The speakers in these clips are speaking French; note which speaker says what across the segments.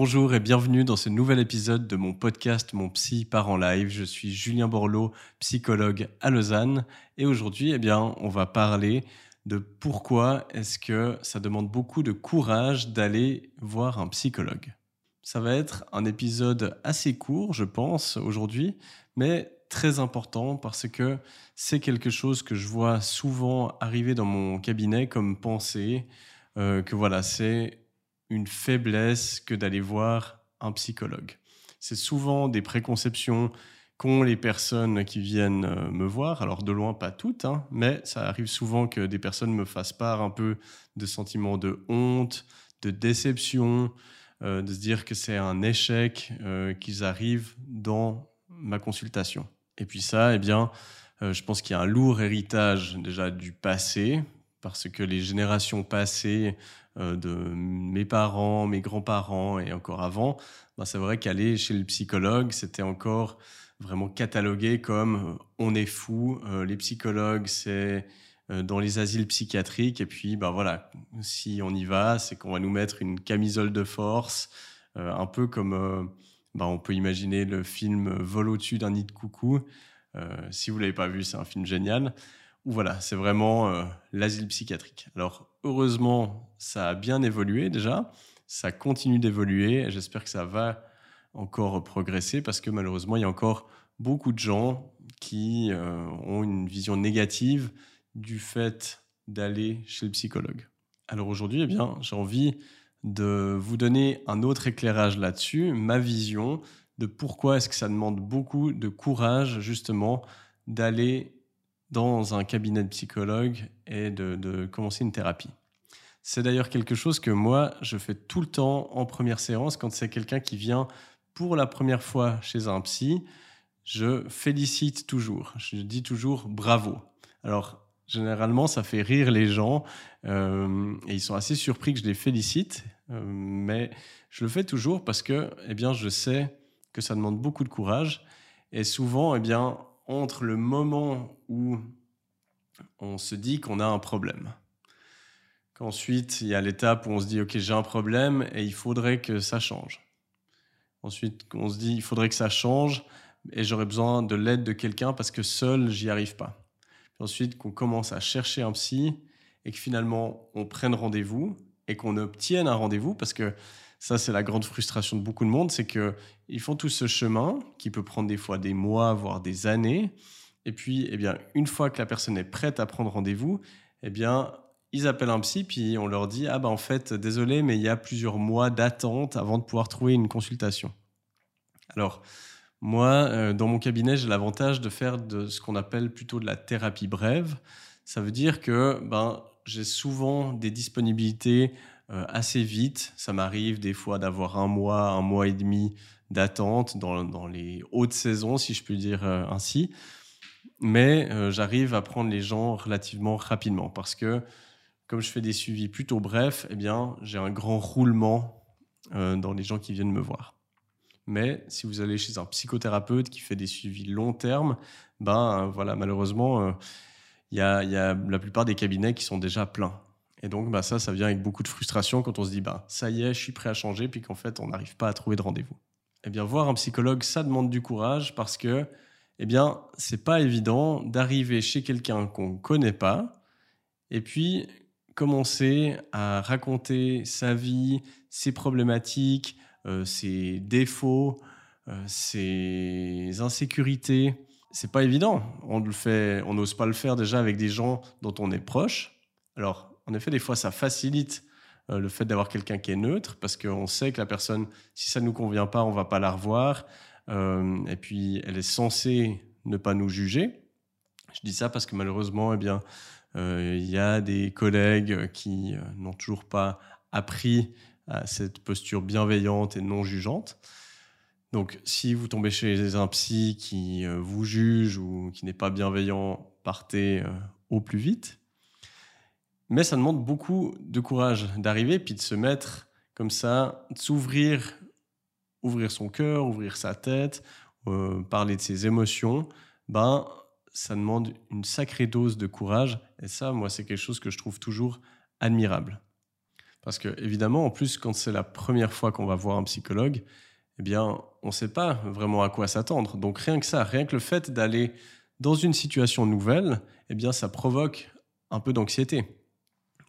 Speaker 1: Bonjour et bienvenue dans ce nouvel épisode de mon podcast Mon Psy part en live. Je suis Julien Borloo, psychologue à Lausanne et aujourd'hui, eh bien, on va parler de pourquoi est-ce que ça demande beaucoup de courage d'aller voir un psychologue. Ça va être un épisode assez court, je pense, aujourd'hui, mais très important parce que c'est quelque chose que je vois souvent arriver dans mon cabinet comme pensée, euh, que voilà, c'est une faiblesse que d'aller voir un psychologue. C'est souvent des préconceptions qu'ont les personnes qui viennent euh, me voir. Alors de loin, pas toutes, hein, mais ça arrive souvent que des personnes me fassent part un peu de sentiments de honte, de déception, euh, de se dire que c'est un échec euh, qu'ils arrivent dans ma consultation. Et puis ça, eh bien, je pense qu'il y a un lourd héritage déjà du passé, parce que les générations passées euh, de mes parents, mes grands-parents et encore avant, ben c'est vrai qu'aller chez le psychologue, c'était encore vraiment catalogué comme euh, on est fou, euh, les psychologues, c'est dans les asiles psychiatriques, et puis ben voilà, si on y va, c'est qu'on va nous mettre une camisole de force, un peu comme ben on peut imaginer le film Vol au-dessus d'un nid de coucou. si vous l'avez pas vu, c'est un film génial voilà, c'est vraiment euh, l'asile psychiatrique. Alors heureusement, ça a bien évolué déjà, ça continue d'évoluer, j'espère que ça va encore progresser parce que malheureusement, il y a encore beaucoup de gens qui euh, ont une vision négative du fait d'aller chez le psychologue. Alors aujourd'hui, eh bien, j'ai envie de vous donner un autre éclairage là-dessus, ma vision de pourquoi est-ce que ça demande beaucoup de courage justement d'aller dans un cabinet de psychologue et de, commencer une thérapie. C'est d'ailleurs quelque chose que moi, je fais tout le temps en première séance quand c'est quelqu'un qui vient pour la première fois chez un psy. Je félicite toujours. Je dis toujours bravo. Alors, généralement, ça fait rire les gens euh, et ils sont assez surpris que je les félicite. Euh, mais je le fais toujours parce que, eh bien, je sais que ça demande beaucoup de courage. Et souvent, eh bien, entre le moment où on se dit qu'on a un problème, qu'ensuite il y a l'étape où on se dit ok j'ai un problème et il faudrait que ça change. Ensuite on se dit il faudrait que ça change et j'aurais besoin de l'aide de quelqu'un parce que seul j'y arrive pas. ensuite qu'on commence à chercher un psy et que finalement on prenne rendez-vous et qu'on obtienne un rendez-vous parce que ça, c'est la grande frustration de beaucoup de monde, c'est qu'ils font tout ce chemin qui peut prendre des fois des mois, voire des années. Et puis, eh bien, une fois que la personne est prête à prendre rendez-vous, eh bien, ils appellent un psy, puis on leur dit Ah, bah en fait, désolé, mais il y a plusieurs mois d'attente avant de pouvoir trouver une consultation. Alors, moi, euh, dans mon cabinet, j'ai l'avantage de faire de ce qu'on appelle plutôt de la thérapie brève. Ça veut dire que ben, j'ai souvent des disponibilités assez vite. Ça m'arrive des fois d'avoir un mois, un mois et demi d'attente dans, les hautes saisons, si je puis dire euh, ainsi. Mais euh, j'arrive à prendre les gens relativement rapidement parce que comme je fais des suivis plutôt brefs, eh bien, j'ai un grand roulement dans les gens qui viennent me voir. Mais si vous allez chez un psychothérapeute qui fait des suivis long terme, ben voilà, malheureusement, il y, a, y a la plupart des cabinets qui sont déjà pleins. Et donc, bah, ça, ça vient avec beaucoup de frustration quand on se dit, bah, ça y est, je suis prêt à changer, puis qu'en fait, on n'arrive pas à trouver de rendez-vous. Eh bien, voir un psychologue, ça demande du courage parce que, eh bien, c'est pas évident d'arriver chez quelqu'un qu'on ne connaît pas et puis commencer à raconter sa vie, ses problématiques, euh, ses défauts, euh, ses insécurités. C'est pas évident. On le fait, on n'ose pas le faire déjà avec des gens dont on est proche. Alors, en effet, des fois, ça facilite euh, le fait d'avoir quelqu'un qui est neutre, parce qu'on sait que la personne, si ça ne nous convient pas, on va pas la revoir. Euh, et puis, elle est censée ne pas nous juger. Je dis ça parce que malheureusement, eh bien, euh, il y a des collègues qui n'ont toujours pas appris à cette posture bienveillante et non jugeante. Donc, si vous tombez chez un psy qui vous juge ou qui n'est pas bienveillant, partez au plus vite. Mais ça demande beaucoup de courage d'arriver, puis de se mettre comme ça, de s'ouvrir, ouvrir son cœur, ouvrir sa tête, euh, parler de ses émotions. Ben, ça demande une sacrée dose de courage. Et ça, moi, c'est quelque chose que je trouve toujours admirable. Parce que, évidemment, en plus, quand c'est la première fois qu'on va voir un psychologue, eh bien, on ne sait pas vraiment à quoi s'attendre. Donc, rien que ça, rien que le fait d'aller dans une situation nouvelle, eh bien, ça provoque un peu d'anxiété.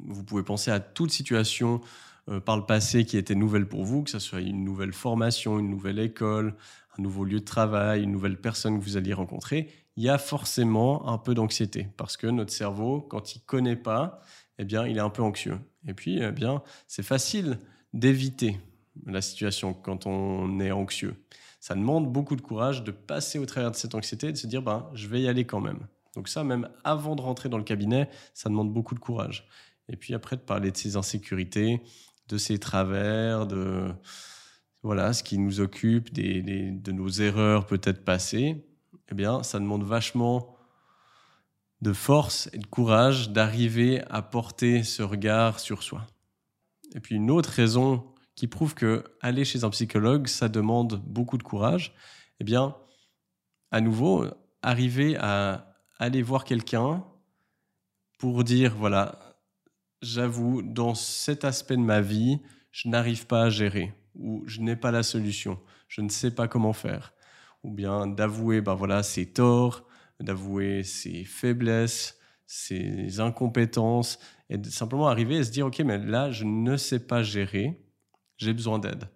Speaker 1: Vous pouvez penser à toute situation euh, par le passé qui était nouvelle pour vous, que ce soit une nouvelle formation, une nouvelle école, un nouveau lieu de travail, une nouvelle personne que vous alliez rencontrer. Il y a forcément un peu d'anxiété parce que notre cerveau, quand il connaît pas, eh bien, il est un peu anxieux. Et puis, eh bien, c'est facile d'éviter la situation quand on est anxieux. Ça demande beaucoup de courage de passer au travers de cette anxiété et de se dire, ben, je vais y aller quand même. Donc ça, même avant de rentrer dans le cabinet, ça demande beaucoup de courage. Et puis après, de parler de ses insécurités, de ses travers, de voilà, ce qui nous occupe, de nos erreurs peut-être passées, eh bien, ça demande vachement de force et de courage d'arriver à porter ce regard sur soi. Et puis une autre raison qui prouve que aller chez un psychologue, ça demande beaucoup de courage, eh bien, à nouveau, arriver à aller voir quelqu'un pour dire, voilà, j'avoue, dans cet aspect de ma vie, je n'arrive pas à gérer ou je n'ai pas la solution, je ne sais pas comment faire. Ou bien d'avouer ben voilà, ses torts, d'avouer ses faiblesses, ses incompétences, et de simplement arriver à se dire, OK, mais là, je ne sais pas gérer, j'ai besoin d'aide.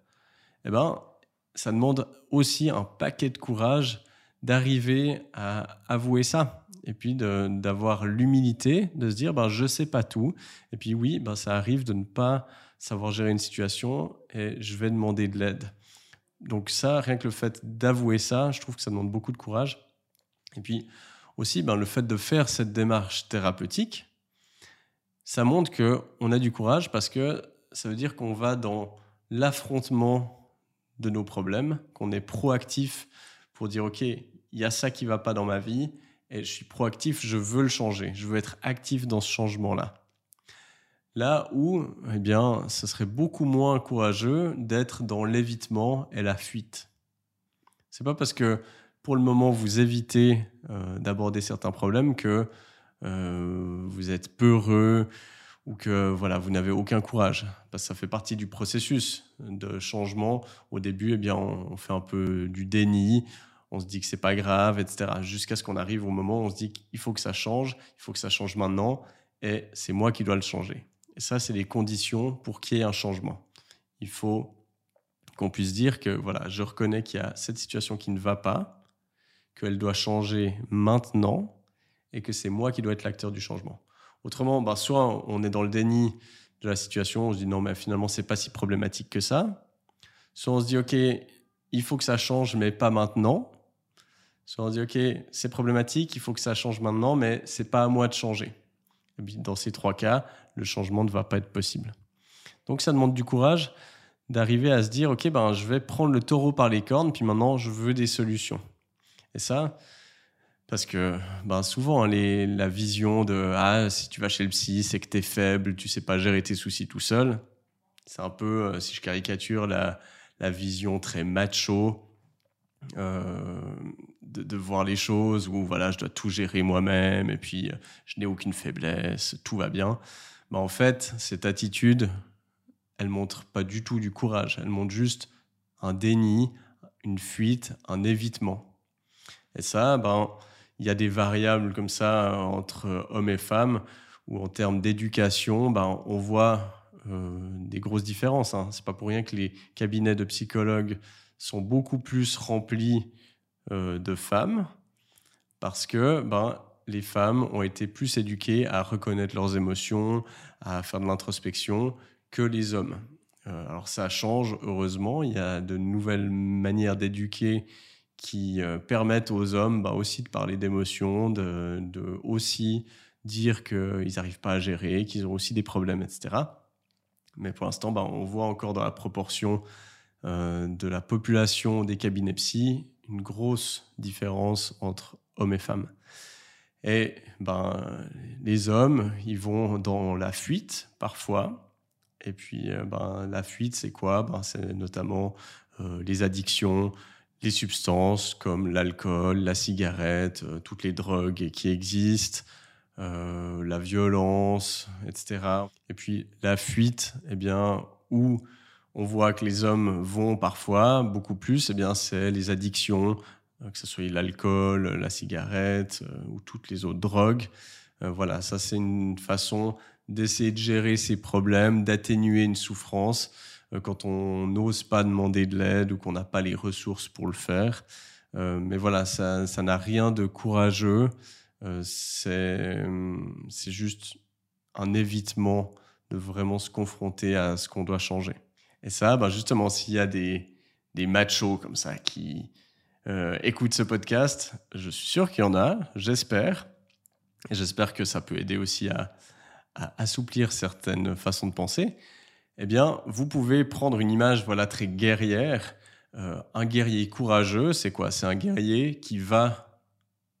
Speaker 1: Eh ben, ça demande aussi un paquet de courage d'arriver à avouer ça et puis d'avoir l'humilité de se dire ben, je sais pas tout. Et puis oui ben, ça arrive de ne pas savoir gérer une situation et je vais demander de l'aide. Donc ça rien que le fait d'avouer ça je trouve que ça demande beaucoup de courage. Et puis aussi ben, le fait de faire cette démarche thérapeutique ça montre que on a du courage parce que ça veut dire qu'on va dans l'affrontement de nos problèmes qu'on est proactif pour dire ok il y a ça qui va pas dans ma vie et je suis proactif, je veux le changer, je veux être actif dans ce changement-là. Là où, eh bien, ce serait beaucoup moins courageux d'être dans l'évitement et la fuite. C'est pas parce que pour le moment vous évitez euh, d'aborder certains problèmes que euh, vous êtes peureux ou que voilà vous n'avez aucun courage parce que ça fait partie du processus de changement. Au début, eh bien, on fait un peu du déni, on se dit que c'est pas grave, etc. Jusqu'à ce qu'on arrive au moment où on se dit qu'il faut que ça change, il faut que ça change maintenant, et c'est moi qui dois le changer. Et ça, c'est les conditions pour qu'il y ait un changement. Il faut qu'on puisse dire que voilà, je reconnais qu'il y a cette situation qui ne va pas, qu'elle doit changer maintenant, et que c'est moi qui dois être l'acteur du changement. Autrement, ben, soit on est dans le déni de la situation, on se dit non, mais finalement, c'est pas si problématique que ça. Soit on se dit, OK, il faut que ça change, mais pas maintenant. Soit on dit, OK, c'est problématique, il faut que ça change maintenant, mais c'est pas à moi de changer. dans ces trois cas, le changement ne va pas être possible. Donc ça demande du courage d'arriver à se dire, OK, ben, je vais prendre le taureau par les cornes, puis maintenant, je veux des solutions. Et ça, parce que ben, souvent, hein, les, la vision de Ah, si tu vas chez le psy, c'est que tu es faible, tu sais pas gérer tes soucis tout seul. C'est un peu, euh, si je caricature, la, la vision très macho euh, de, voir les choses où voilà, je dois tout gérer moi-même et puis euh, je n'ai aucune faiblesse, tout va bien. Bah, en fait, cette attitude, elle montre pas du tout du courage, elle montre juste un déni, une fuite, un évitement. Et ça, ben, il y a des variables comme ça entre hommes et femmes où en termes d'éducation, ben, on voit euh, des grosses différences. Hein. C'est pas pour rien que les cabinets de psychologues sont beaucoup plus remplis euh, de femmes parce que ben, les femmes ont été plus éduquées à reconnaître leurs émotions, à faire de l'introspection que les hommes. Euh, alors ça change, heureusement, il y a de nouvelles manières d'éduquer qui euh, permettent aux hommes ben, aussi de parler d'émotions, de, de, aussi dire qu'ils n'arrivent pas à gérer, qu'ils ont aussi des problèmes, etc. Mais pour l'instant, ben, on voit encore dans la proportion de la population des cabinets psy une grosse différence entre hommes et femmes. Et ben, les hommes, ils vont dans la fuite parfois. Et puis, euh, ben, la fuite, c'est quoi? Ben, C'est notamment euh, les addictions, les substances comme l'alcool, la cigarette, euh, toutes les drogues qui existent, euh, la violence, etc. Et puis la fuite, eh bien, où on voit que les hommes vont parfois beaucoup plus, eh bien, c'est les addictions, euh, que ce soit l'alcool, la cigarette euh, ou toutes les autres drogues. voilà, ça c'est une façon d'essayer de gérer ces problèmes, d'atténuer une souffrance quand on n'ose pas demander de l'aide ou qu'on n'a pas les ressources pour le faire. mais voilà, ça n'a rien de courageux. Euh, c'est juste un évitement de vraiment se confronter à ce qu'on doit changer. Et ça, ben justement, s'il y a des, des machos comme ça qui euh, écoutent ce podcast, je suis sûr qu'il y en a, j'espère. Et j'espère que ça peut aider aussi à, assouplir certaines façons de penser. Eh bien, vous pouvez prendre une image voilà très guerrière. Euh, un guerrier courageux, c'est quoi? C'est un guerrier qui va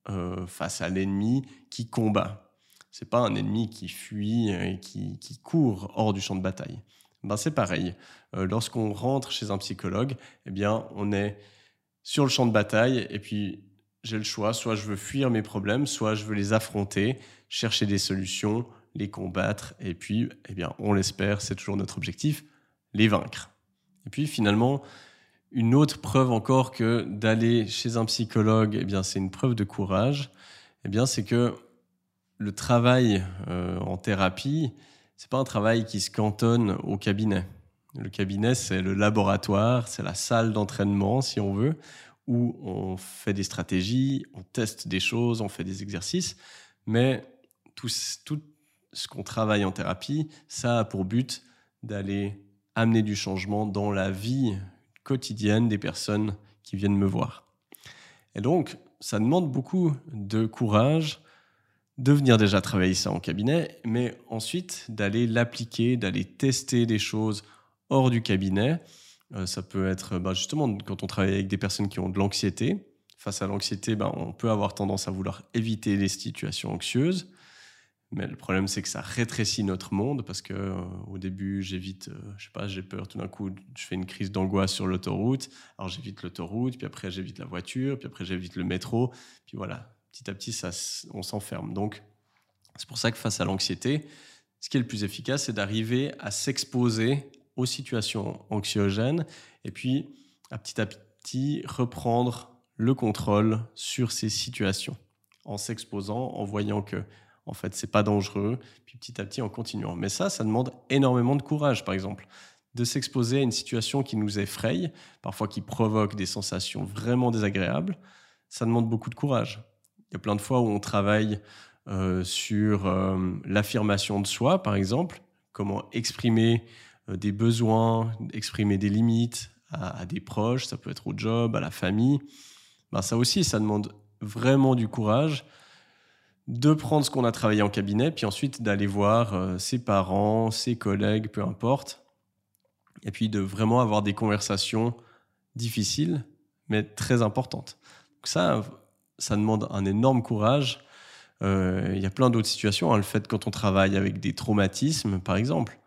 Speaker 1: euh, face à l'ennemi qui combat. C'est pas un ennemi qui fuit et qui, court hors du champ de bataille. Ben c'est pareil. Euh, lorsqu'on rentre chez un psychologue, eh bien, on est sur le champ de bataille et puis j'ai le choix. Soit je veux fuir mes problèmes, soit je veux les affronter, chercher des solutions, les combattre et puis, eh bien, on l'espère, c'est toujours notre objectif, les vaincre. Et puis finalement, une autre preuve encore que d'aller chez un psychologue, eh bien, c'est une preuve de courage. Eh bien, c'est que le travail euh, en thérapie, c'est pas un travail qui se cantonne au cabinet. Le cabinet, c'est le laboratoire, c'est la salle d'entraînement, si on veut, où on fait des stratégies, on teste des choses, on fait des exercices. Mais tout, tout ce qu'on travaille en thérapie, ça a pour but d'aller amener du changement dans la vie quotidienne des personnes qui viennent me voir. Et donc, ça demande beaucoup de courage de venir déjà travailler ça en cabinet, mais ensuite d'aller l'appliquer, d'aller tester des choses hors du cabinet. Euh, ça peut être bah, justement quand on travaille avec des personnes qui ont de l'anxiété. Face à l'anxiété, bah, on peut avoir tendance à vouloir éviter les situations anxieuses. Mais le problème, c'est que ça rétrécit notre monde parce que euh, au début, j'évite, euh, je sais pas, j'ai peur tout d'un coup, je fais une crise d'angoisse sur l'autoroute. Alors j'évite l'autoroute, puis après j'évite la voiture, puis après j'évite le métro. Puis voilà, petit à petit, on s'enferme. Donc c'est pour ça que face à l'anxiété, ce qui est le plus efficace, c'est d'arriver à s'exposer aux situations anxiogènes et puis à petit à petit reprendre le contrôle sur ces situations en s'exposant, en voyant que en fait, c'est pas dangereux, puis petit à petit en continuant. Mais ça, ça demande énormément de courage, par exemple, de s'exposer à une situation qui nous effraie, parfois qui provoque des sensations vraiment désagréables. Ça demande beaucoup de courage. Y a plein de fois où on travaille euh, sur euh, l'affirmation de soi, par exemple, comment exprimer euh, des besoins, exprimer des limites à, des proches, ça peut être au job, à la famille. Ben, ça aussi, ça demande vraiment du courage de prendre ce qu'on a travaillé en cabinet, puis ensuite d'aller voir ses parents, ses collègues, peu importe, et puis de vraiment avoir des conversations difficiles, mais très importantes. Donc ça, ça demande un énorme courage. Euh, il y a plein d'autres situations. Hein. Le fait quand on travaille avec des traumatismes, par exemple,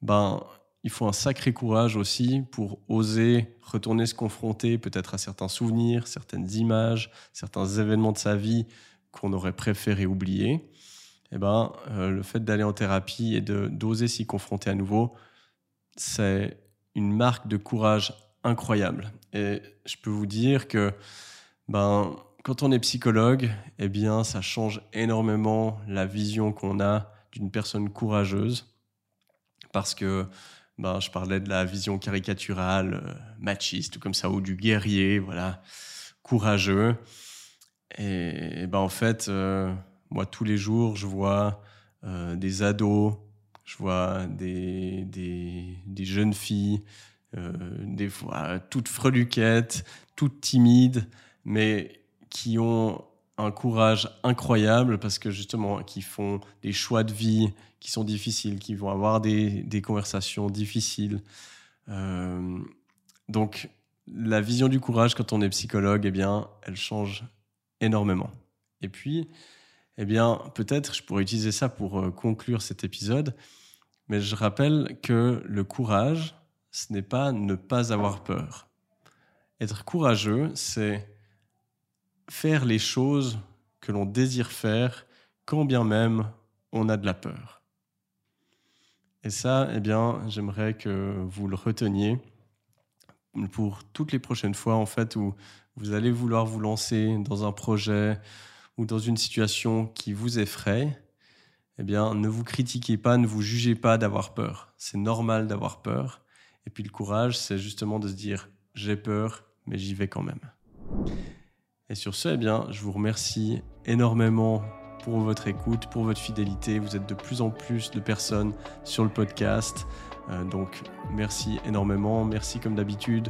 Speaker 1: ben, il faut un sacré courage aussi pour oser retourner se confronter peut-être à certains souvenirs, certaines images, certains événements de sa vie qu'on aurait préféré oublier, eh ben, euh, le fait d'aller en thérapie et d'oser s'y confronter à nouveau, c'est une marque de courage incroyable. Et je peux vous dire que ben, quand on est psychologue, eh bien, ça change énormément la vision qu'on a d'une personne courageuse. Parce que ben, je parlais de la vision caricaturale, euh, machiste, ou comme ça, ou du guerrier, voilà, courageux. Et, ben en fait, euh, moi, tous les jours, je vois euh, des ados, je vois des, jeunes filles, des fois toutes freluquettes, toutes timides, mais qui ont un courage incroyable parce que justement, qui font des choix de vie qui sont difficiles, qui vont avoir des, des conversations difficiles. donc, la vision du courage quand on est psychologue, eh bien, elle change énormément. Et puis, eh bien, peut-être je pourrais utiliser ça pour euh, conclure cet épisode, mais je rappelle que le courage, ce n'est pas ne pas avoir peur. Être courageux, c'est faire les choses que l'on désire faire quand bien même on a de la peur. Et ça, eh bien, j'aimerais que vous le reteniez pour toutes les prochaines fois, en fait, où vous allez vouloir vous lancer dans un projet ou dans une situation qui vous effraie. Eh bien, ne vous critiquez pas, ne vous jugez pas d'avoir peur. C'est normal d'avoir peur. Et puis le courage, c'est justement de se dire j'ai peur, mais j'y vais quand même. Et sur ce, eh bien, je vous remercie énormément pour votre écoute, pour votre fidélité. Vous êtes de plus en plus de personnes sur le podcast. Euh, donc merci énormément. Merci comme d'habitude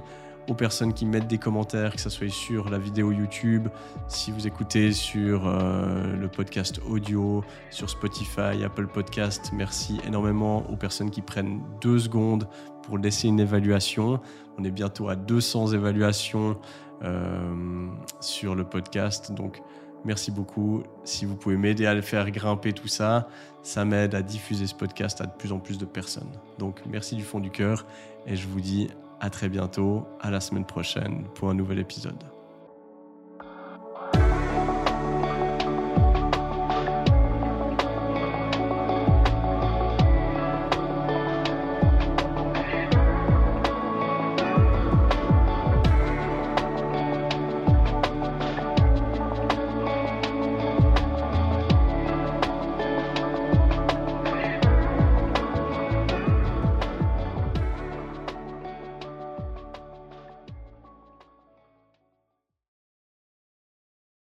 Speaker 1: aux personnes qui mettent des commentaires, que ce soit sur la vidéo YouTube, si vous écoutez sur euh, le podcast audio, sur Spotify, Apple Podcast. Merci énormément aux personnes qui prennent deux secondes pour laisser une évaluation. On est bientôt à 200 évaluations euh, sur le podcast. Donc Merci beaucoup. Si vous pouvez m'aider à le faire grimper tout ça, ça m'aide à diffuser ce podcast à de plus en plus de personnes. Donc merci du fond du cœur et je vous dis à très bientôt, à la semaine prochaine pour un nouvel épisode.